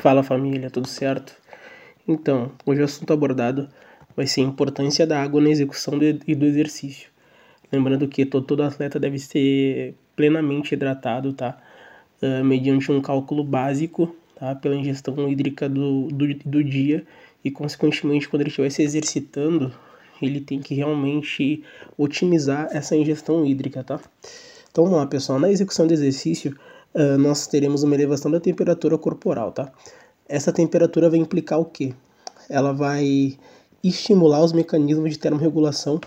Fala família, tudo certo? Então, hoje o assunto abordado vai ser a importância da água na execução e do exercício. Lembrando que todo, todo atleta deve ser plenamente hidratado, tá? Uh, mediante um cálculo básico, tá? Pela ingestão hídrica do, do, do dia e, consequentemente, quando ele estiver se exercitando, ele tem que realmente otimizar essa ingestão hídrica, tá? Então vamos lá, pessoal. Na execução do exercício, uh, nós teremos uma elevação da temperatura corporal, tá? Essa temperatura vai implicar o quê? Ela vai estimular os mecanismos de termorregulação,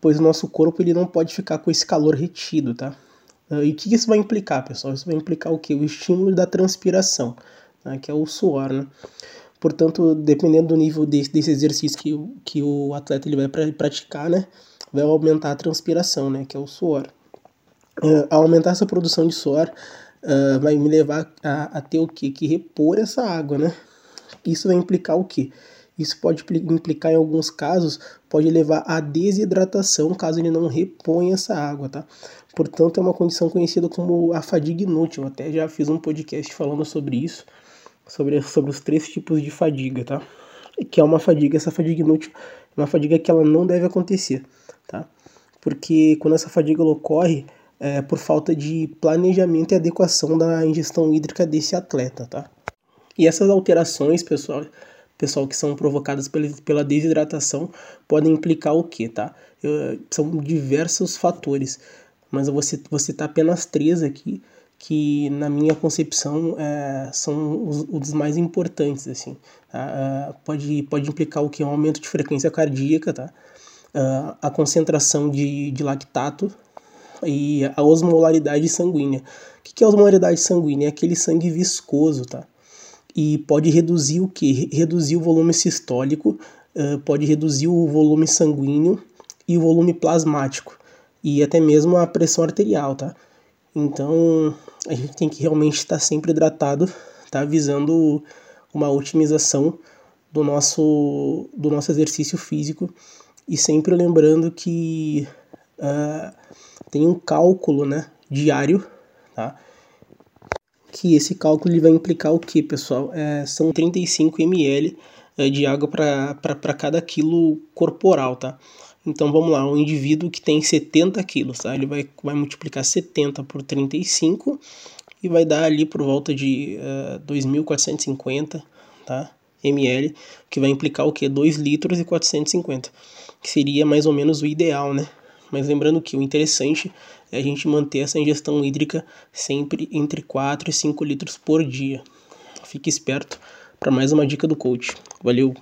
pois o nosso corpo ele não pode ficar com esse calor retido, tá? Uh, e o que isso vai implicar, pessoal? Isso vai implicar o quê? O estímulo da transpiração, né? que é o suor, né? Portanto, dependendo do nível desse, desse exercício que, que o atleta ele vai pra, praticar, né? Vai aumentar a transpiração, né? Que é o suor. Uh, aumentar essa produção de suor, uh, vai me levar a, a ter o quê? Que repor essa água, né? Isso vai implicar o quê? Isso pode implicar em alguns casos, pode levar à desidratação caso ele não reponha essa água, tá? Portanto, é uma condição conhecida como a fadiga inútil. Eu até já fiz um podcast falando sobre isso, sobre, sobre os três tipos de fadiga, tá? Que é uma fadiga, essa fadiga inútil é uma fadiga que ela não deve acontecer, tá? Porque quando essa fadiga ocorre, é, por falta de planejamento e adequação da ingestão hídrica desse atleta, tá? E essas alterações, pessoal, pessoal que são provocadas pela, desidratação, podem implicar o quê, tá? Eu, são diversos fatores, mas eu vou, vou citar apenas três aqui, que na minha concepção é, são os, os, mais importantes, assim. Tá? Uh, pode, pode implicar o que? Um aumento de frequência cardíaca, tá? Uh, a concentração de, de lactato, e a osmolaridade sanguínea. O que é osmolaridade sanguínea? É aquele sangue viscoso, tá? E pode reduzir o que? Reduzir o volume sistólico, pode reduzir o volume sanguíneo e o volume plasmático, e até mesmo a pressão arterial, tá? Então, a gente tem que realmente estar sempre hidratado, tá? Visando uma otimização do nosso, do nosso exercício físico e sempre lembrando que uh, tem um cálculo né, diário, tá? que esse cálculo ele vai implicar o que, pessoal? É, são 35 ml é, de água para cada quilo corporal, tá? Então vamos lá, um indivíduo que tem 70 quilos, tá? Ele vai, vai multiplicar 70 por 35 e vai dar ali por volta de uh, é, 2.450, tá? ml, que vai implicar o que? 2 litros e 450, que seria mais ou menos o ideal, né? Mas lembrando que o interessante é a gente manter essa ingestão hídrica sempre entre 4 e 5 litros por dia. Fique esperto para mais uma dica do coach. Valeu!